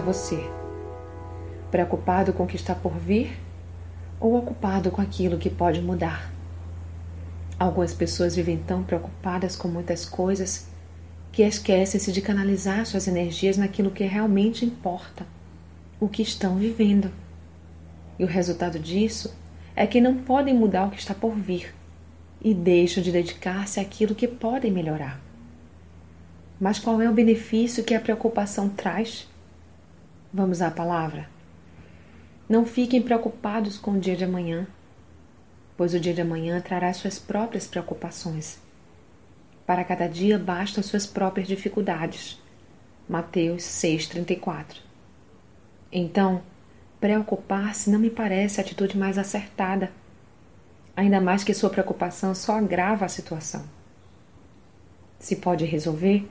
você? Preocupado com o que está por vir ou ocupado com aquilo que pode mudar? Algumas pessoas vivem tão preocupadas com muitas coisas que esquecem-se de canalizar suas energias naquilo que realmente importa, o que estão vivendo. E o resultado disso é que não podem mudar o que está por vir e deixam de dedicar-se àquilo que podem melhorar. Mas qual é o benefício que a preocupação traz? Vamos à palavra? Não fiquem preocupados com o dia de amanhã, pois o dia de amanhã trará suas próprias preocupações. Para cada dia bastam suas próprias dificuldades. Mateus 6,34 Então, preocupar-se não me parece a atitude mais acertada, ainda mais que sua preocupação só agrava a situação. Se pode resolver,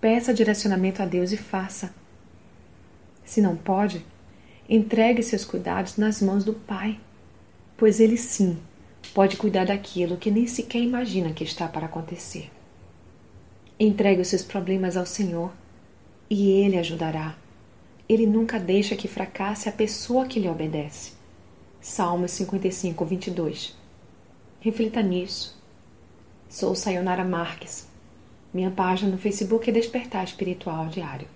peça direcionamento a Deus e faça. Se não pode, entregue seus cuidados nas mãos do Pai, pois Ele sim pode cuidar daquilo que nem sequer imagina que está para acontecer. Entregue os seus problemas ao Senhor e Ele ajudará. Ele nunca deixa que fracasse a pessoa que lhe obedece. Salmos 55, 22. Reflita nisso. Sou Sayonara Marques. Minha página no Facebook é Despertar Espiritual Diário.